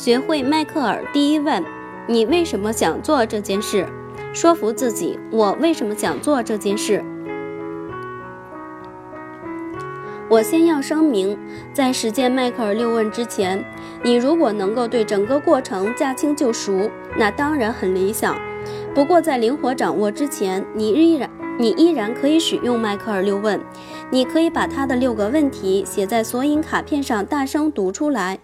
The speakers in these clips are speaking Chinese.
学会迈克尔第一问：你为什么想做这件事？说服自己，我为什么想做这件事？我先要声明，在实践迈克尔六问之前，你如果能够对整个过程驾轻就熟，那当然很理想。不过在灵活掌握之前，你依然你依然可以使用迈克尔六问。你可以把他的六个问题写在索引卡片上，大声读出来，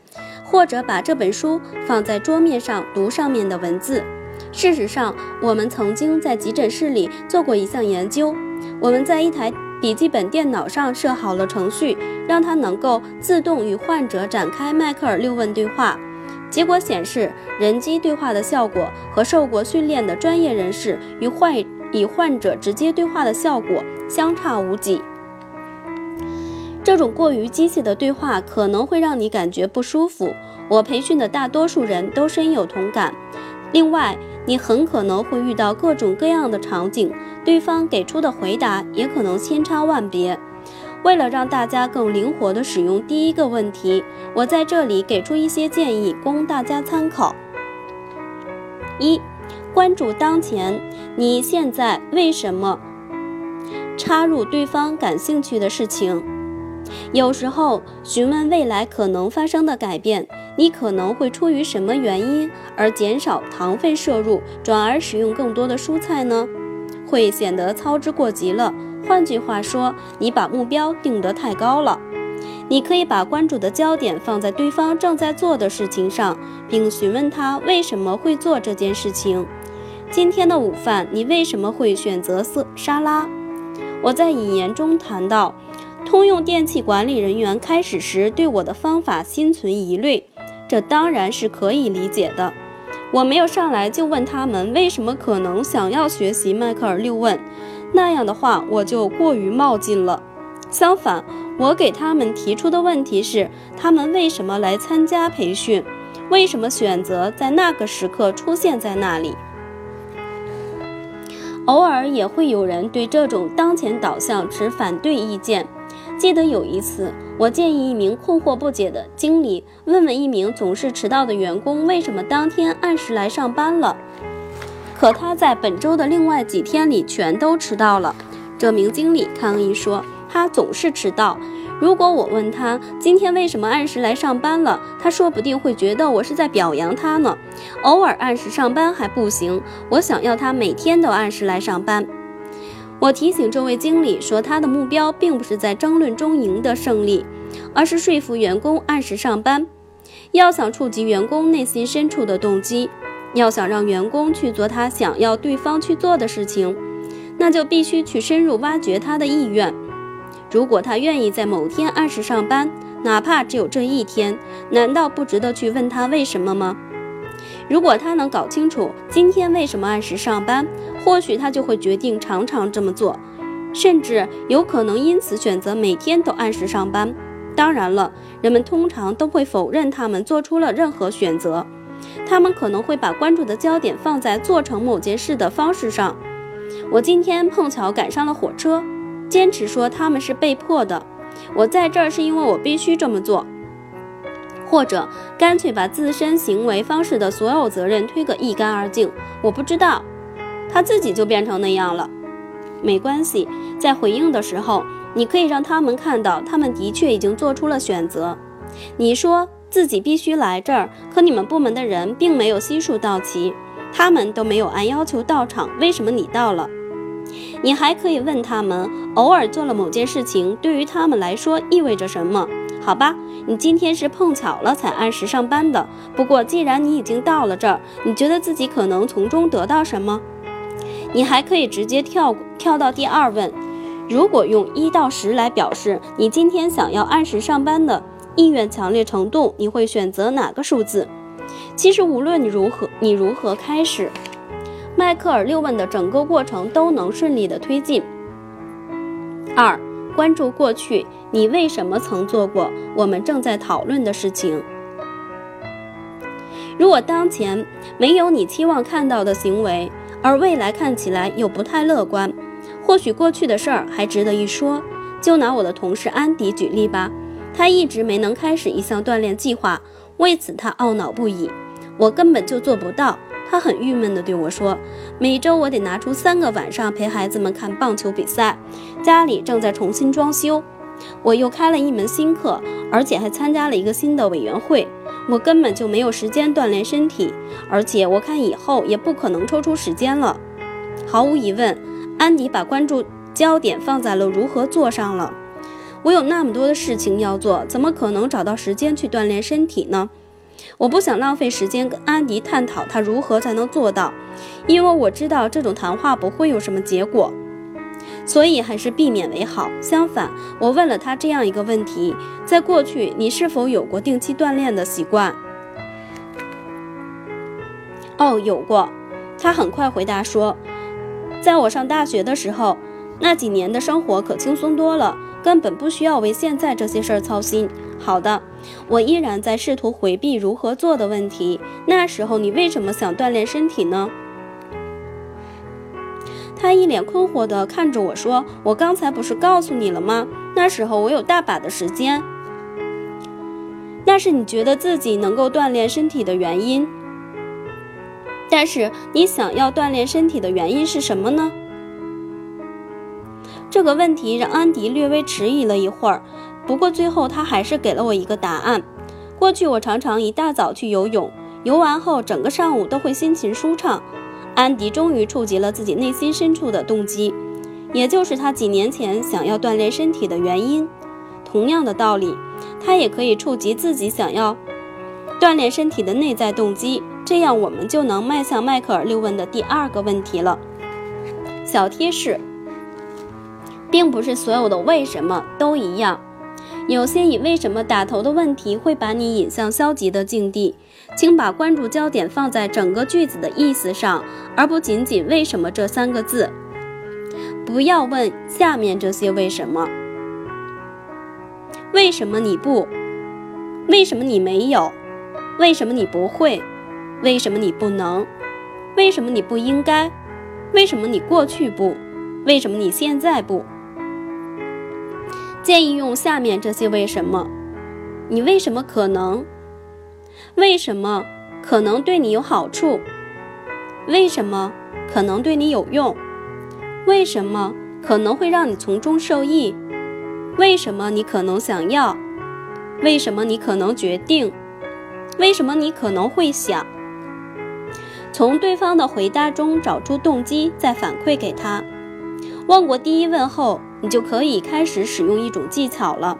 或者把这本书放在桌面上读上面的文字。事实上，我们曾经在急诊室里做过一项研究，我们在一台。笔记本电脑上设好了程序，让它能够自动与患者展开迈克尔六问对话。结果显示，人机对话的效果和受过训练的专业人士与患与患者直接对话的效果相差无几。这种过于机械的对话可能会让你感觉不舒服，我培训的大多数人都深有同感。另外，你很可能会遇到各种各样的场景。对方给出的回答也可能千差万别。为了让大家更灵活地使用第一个问题，我在这里给出一些建议供大家参考。一、关注当前，你现在为什么插入对方感兴趣的事情？有时候询问未来可能发生的改变，你可能会出于什么原因而减少糖分摄入，转而使用更多的蔬菜呢？会显得操之过急了。换句话说，你把目标定得太高了。你可以把关注的焦点放在对方正在做的事情上，并询问他为什么会做这件事情。今天的午饭，你为什么会选择色沙拉？我在引言中谈到，通用电气管理人员开始时对我的方法心存疑虑，这当然是可以理解的。我没有上来就问他们为什么可能想要学习迈克尔六问，那样的话我就过于冒进了。相反，我给他们提出的问题是：他们为什么来参加培训？为什么选择在那个时刻出现在那里？偶尔也会有人对这种当前导向持反对意见。记得有一次，我建议一名困惑不解的经理问问一名总是迟到的员工为什么当天按时来上班了，可他在本周的另外几天里全都迟到了。这名经理抗议说，他总是迟到。如果我问他今天为什么按时来上班了，他说不定会觉得我是在表扬他呢。偶尔按时上班还不行，我想要他每天都按时来上班。我提醒这位经理说，他的目标并不是在争论中赢得胜利，而是说服员工按时上班。要想触及员工内心深处的动机，要想让员工去做他想要对方去做的事情，那就必须去深入挖掘他的意愿。如果他愿意在某天按时上班，哪怕只有这一天，难道不值得去问他为什么吗？如果他能搞清楚今天为什么按时上班，或许他就会决定常常这么做，甚至有可能因此选择每天都按时上班。当然了，人们通常都会否认他们做出了任何选择，他们可能会把关注的焦点放在做成某件事的方式上。我今天碰巧赶上了火车，坚持说他们是被迫的。我在这儿是因为我必须这么做。或者干脆把自身行为方式的所有责任推个一干二净。我不知道，他自己就变成那样了。没关系，在回应的时候，你可以让他们看到，他们的确已经做出了选择。你说自己必须来这儿，可你们部门的人并没有悉数到齐，他们都没有按要求到场，为什么你到了？你还可以问他们，偶尔做了某件事情，对于他们来说意味着什么？好吧，你今天是碰巧了才按时上班的。不过既然你已经到了这儿，你觉得自己可能从中得到什么？你还可以直接跳跳到第二问。如果用一到十来表示你今天想要按时上班的意愿强烈程度，你会选择哪个数字？其实无论你如何，你如何开始，迈克尔六问的整个过程都能顺利的推进。二。关注过去，你为什么曾做过我们正在讨论的事情？如果当前没有你期望看到的行为，而未来看起来又不太乐观，或许过去的事儿还值得一说。就拿我的同事安迪举例吧，他一直没能开始一项锻炼计划，为此他懊恼不已。我根本就做不到。他很郁闷地对我说：“每周我得拿出三个晚上陪孩子们看棒球比赛，家里正在重新装修，我又开了一门新课，而且还参加了一个新的委员会，我根本就没有时间锻炼身体，而且我看以后也不可能抽出时间了。”毫无疑问，安迪把关注焦点放在了如何做上了。我有那么多的事情要做，怎么可能找到时间去锻炼身体呢？我不想浪费时间跟安迪探讨他如何才能做到，因为我知道这种谈话不会有什么结果，所以还是避免为好。相反，我问了他这样一个问题：在过去，你是否有过定期锻炼的习惯？哦，有过。他很快回答说：“在我上大学的时候，那几年的生活可轻松多了，根本不需要为现在这些事儿操心。”好的，我依然在试图回避如何做的问题。那时候你为什么想锻炼身体呢？他一脸困惑地看着我说：“我刚才不是告诉你了吗？那时候我有大把的时间。那是你觉得自己能够锻炼身体的原因。但是你想要锻炼身体的原因是什么呢？”这个问题让安迪略微迟疑了一会儿。不过最后他还是给了我一个答案。过去我常常一大早去游泳，游完后整个上午都会心情舒畅。安迪终于触及了自己内心深处的动机，也就是他几年前想要锻炼身体的原因。同样的道理，他也可以触及自己想要锻炼身体的内在动机。这样我们就能迈向迈克尔六问的第二个问题了。小贴士，并不是所有的为什么都一样。有些以为什么打头的问题会把你引向消极的境地，请把关注焦点放在整个句子的意思上，而不仅仅为什么这三个字。不要问下面这些为什么：为什么你不？为什么你没有？为什么你不会？为什么你不能？为什么你不应该？为什么你过去不？为什么你现在不？建议用下面这些为什么：你为什么可能？为什么可能对你有好处？为什么可能对你有用？为什么可能会让你从中受益？为什么你可能想要？为什么你可能决定？为什么你可能会想？从对方的回答中找出动机，再反馈给他。问过第一问后。你就可以开始使用一种技巧了。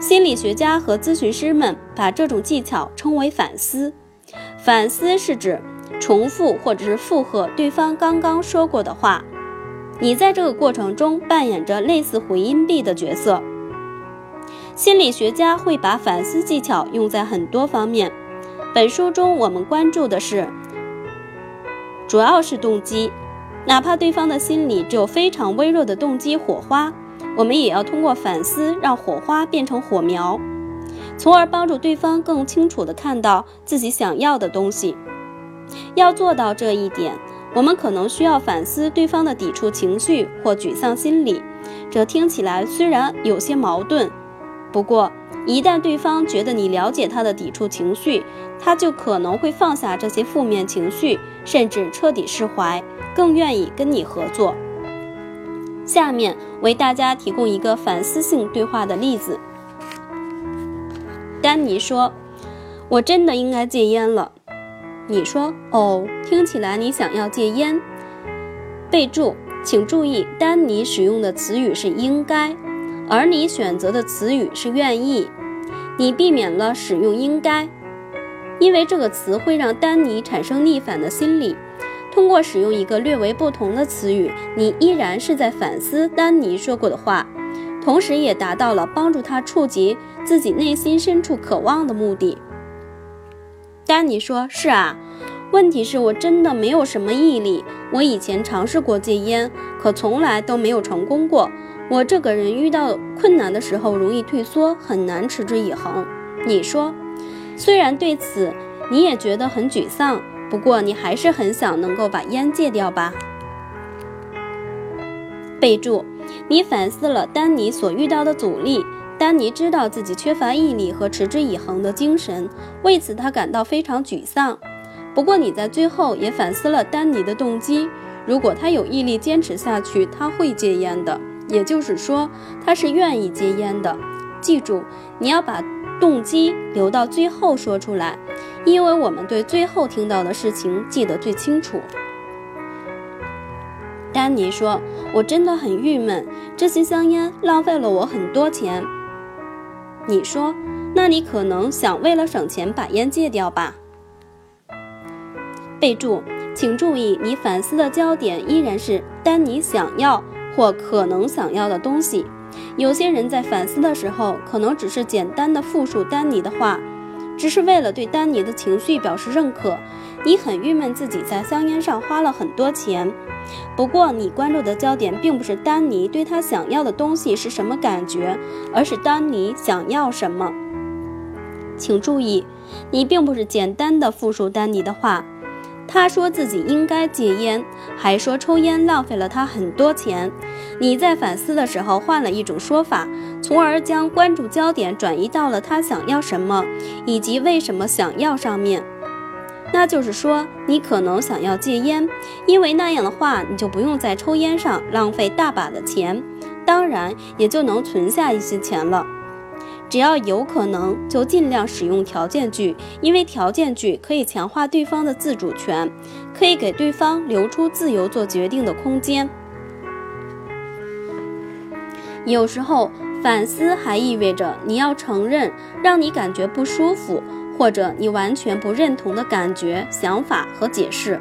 心理学家和咨询师们把这种技巧称为反思。反思是指重复或者是附和对方刚刚说过的话。你在这个过程中扮演着类似回音壁的角色。心理学家会把反思技巧用在很多方面。本书中我们关注的是，主要是动机，哪怕对方的心里只有非常微弱的动机火花。我们也要通过反思，让火花变成火苗，从而帮助对方更清楚地看到自己想要的东西。要做到这一点，我们可能需要反思对方的抵触情绪或沮丧心理。这听起来虽然有些矛盾，不过一旦对方觉得你了解他的抵触情绪，他就可能会放下这些负面情绪，甚至彻底释怀，更愿意跟你合作。下面为大家提供一个反思性对话的例子。丹尼说：“我真的应该戒烟了。”你说：“哦，听起来你想要戒烟。”备注：请注意，丹尼使用的词语是“应该”，而你选择的词语是“愿意”。你避免了使用“应该”，因为这个词会让丹尼产生逆反的心理。通过使用一个略为不同的词语，你依然是在反思丹尼说过的话，同时也达到了帮助他触及自己内心深处渴望的目的。丹尼说：“是啊，问题是我真的没有什么毅力。我以前尝试过戒烟，可从来都没有成功过。我这个人遇到困难的时候容易退缩，很难持之以恒。”你说：“虽然对此你也觉得很沮丧。”不过，你还是很想能够把烟戒掉吧？备注：你反思了丹尼所遇到的阻力，丹尼知道自己缺乏毅力和持之以恒的精神，为此他感到非常沮丧。不过你在最后也反思了丹尼的动机，如果他有毅力坚持下去，他会戒烟的。也就是说，他是愿意戒烟的。记住，你要把动机留到最后说出来，因为我们对最后听到的事情记得最清楚。丹尼说：“我真的很郁闷，这些香烟浪费了我很多钱。”你说：“那你可能想为了省钱把烟戒掉吧？”备注：请注意，你反思的焦点依然是丹尼想要或可能想要的东西。有些人在反思的时候，可能只是简单的复述丹尼的话，只是为了对丹尼的情绪表示认可。你很郁闷，自己在香烟上花了很多钱。不过，你关注的焦点并不是丹尼对他想要的东西是什么感觉，而是丹尼想要什么。请注意，你并不是简单的复述丹尼的话。他说自己应该戒烟，还说抽烟浪费了他很多钱。你在反思的时候换了一种说法，从而将关注焦点转移到了他想要什么以及为什么想要上面。那就是说，你可能想要戒烟，因为那样的话，你就不用在抽烟上浪费大把的钱，当然也就能存下一些钱了。只要有可能，就尽量使用条件句，因为条件句可以强化对方的自主权，可以给对方留出自由做决定的空间。有时候，反思还意味着你要承认让你感觉不舒服。或者你完全不认同的感觉、想法和解释。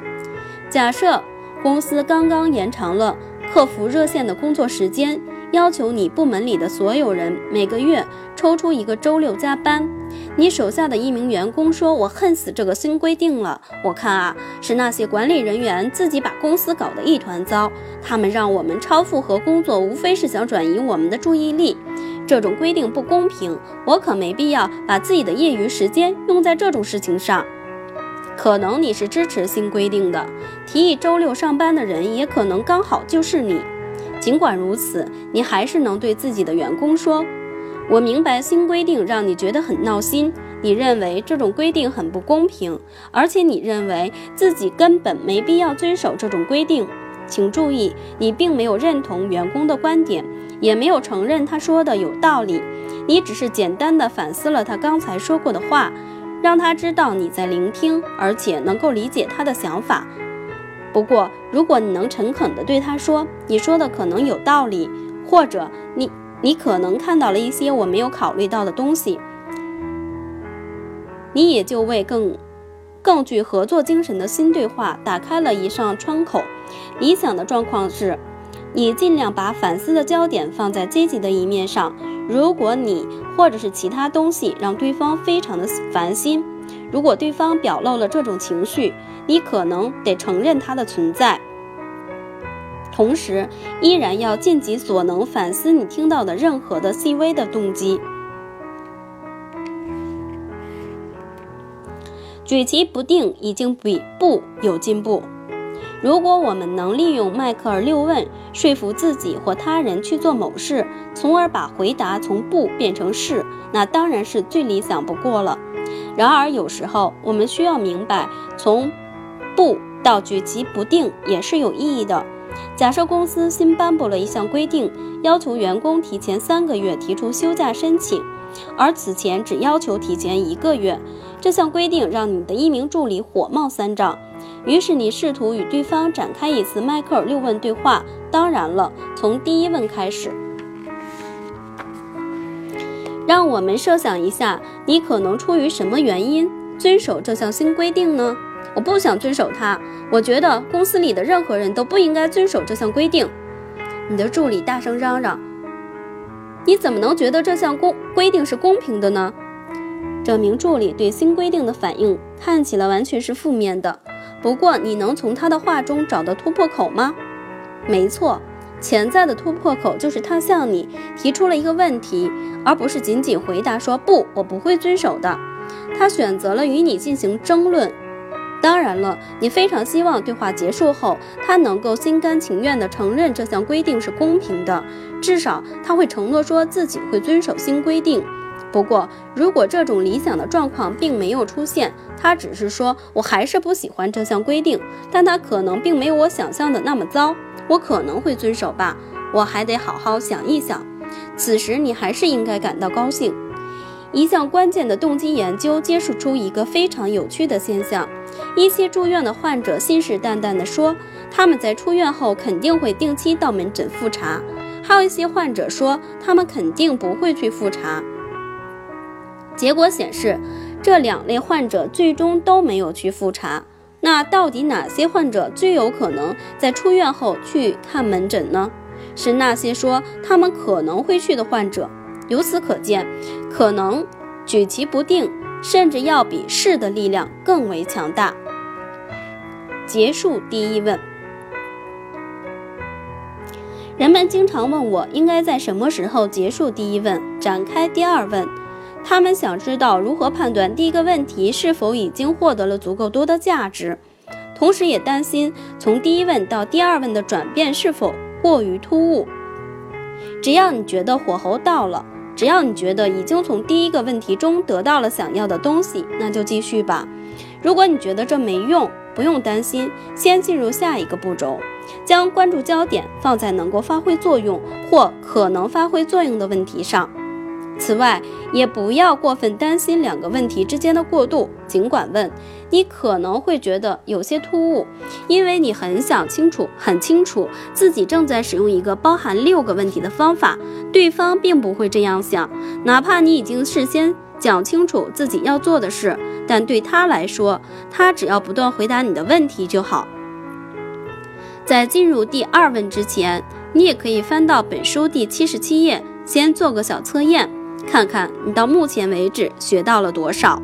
假设公司刚刚延长了客服热线的工作时间，要求你部门里的所有人每个月抽出一个周六加班。你手下的一名员工说：“我恨死这个新规定了！我看啊，是那些管理人员自己把公司搞得一团糟。他们让我们超负荷工作，无非是想转移我们的注意力。”这种规定不公平，我可没必要把自己的业余时间用在这种事情上。可能你是支持新规定的，提议周六上班的人也可能刚好就是你。尽管如此，你还是能对自己的员工说：“我明白新规定让你觉得很闹心，你认为这种规定很不公平，而且你认为自己根本没必要遵守这种规定。”请注意，你并没有认同员工的观点，也没有承认他说的有道理，你只是简单的反思了他刚才说过的话，让他知道你在聆听，而且能够理解他的想法。不过，如果你能诚恳地对他说，你说的可能有道理，或者你你可能看到了一些我没有考虑到的东西，你也就为更。更具合作精神的新对话打开了一扇窗口。理想的状况是，你尽量把反思的焦点放在积极的一面上。如果你或者是其他东西让对方非常的烦心，如果对方表露了这种情绪，你可能得承认它的存在，同时依然要尽己所能反思你听到的任何的细微的动机。举棋不定已经比不有进步。如果我们能利用迈克尔六问说服自己或他人去做某事，从而把回答从不变成是，那当然是最理想不过了。然而，有时候我们需要明白，从不到举棋不定也是有意义的。假设公司新颁布了一项规定，要求员工提前三个月提出休假申请，而此前只要求提前一个月。这项规定让你的一名助理火冒三丈，于是你试图与对方展开一次迈克尔六问对话。当然了，从第一问开始。让我们设想一下，你可能出于什么原因遵守这项新规定呢？我不想遵守它。我觉得公司里的任何人都不应该遵守这项规定。你的助理大声嚷嚷：“你怎么能觉得这项公规定是公平的呢？”这名助理对新规定的反应看起来完全是负面的。不过，你能从他的话中找到突破口吗？没错，潜在的突破口就是他向你提出了一个问题，而不是仅仅回答说“不，我不会遵守的”。他选择了与你进行争论，当然了，你非常希望对话结束后，他能够心甘情愿地承认这项规定是公平的，至少他会承诺说自己会遵守新规定。不过，如果这种理想的状况并没有出现，他只是说我还是不喜欢这项规定，但他可能并没有我想象的那么糟，我可能会遵守吧，我还得好好想一想。此时，你还是应该感到高兴。一项关键的动机研究揭示出一个非常有趣的现象：一些住院的患者信誓旦旦地说，他们在出院后肯定会定期到门诊复查；还有一些患者说，他们肯定不会去复查。结果显示，这两类患者最终都没有去复查。那到底哪些患者最有可能在出院后去看门诊呢？是那些说他们可能会去的患者。由此可见，可能举棋不定，甚至要比是的力量更为强大。结束第一问。人们经常问我应该在什么时候结束第一问，展开第二问。他们想知道如何判断第一个问题是否已经获得了足够多的价值，同时也担心从第一问到第二问的转变是否过于突兀。只要你觉得火候到了。只要你觉得已经从第一个问题中得到了想要的东西，那就继续吧。如果你觉得这没用，不用担心，先进入下一个步骤，将关注焦点放在能够发挥作用或可能发挥作用的问题上。此外，也不要过分担心两个问题之间的过渡。尽管问，你可能会觉得有些突兀，因为你很想清楚、很清楚自己正在使用一个包含六个问题的方法。对方并不会这样想，哪怕你已经事先讲清楚自己要做的事，但对他来说，他只要不断回答你的问题就好。在进入第二问之前，你也可以翻到本书第七十七页，先做个小测验。看看你到目前为止学到了多少。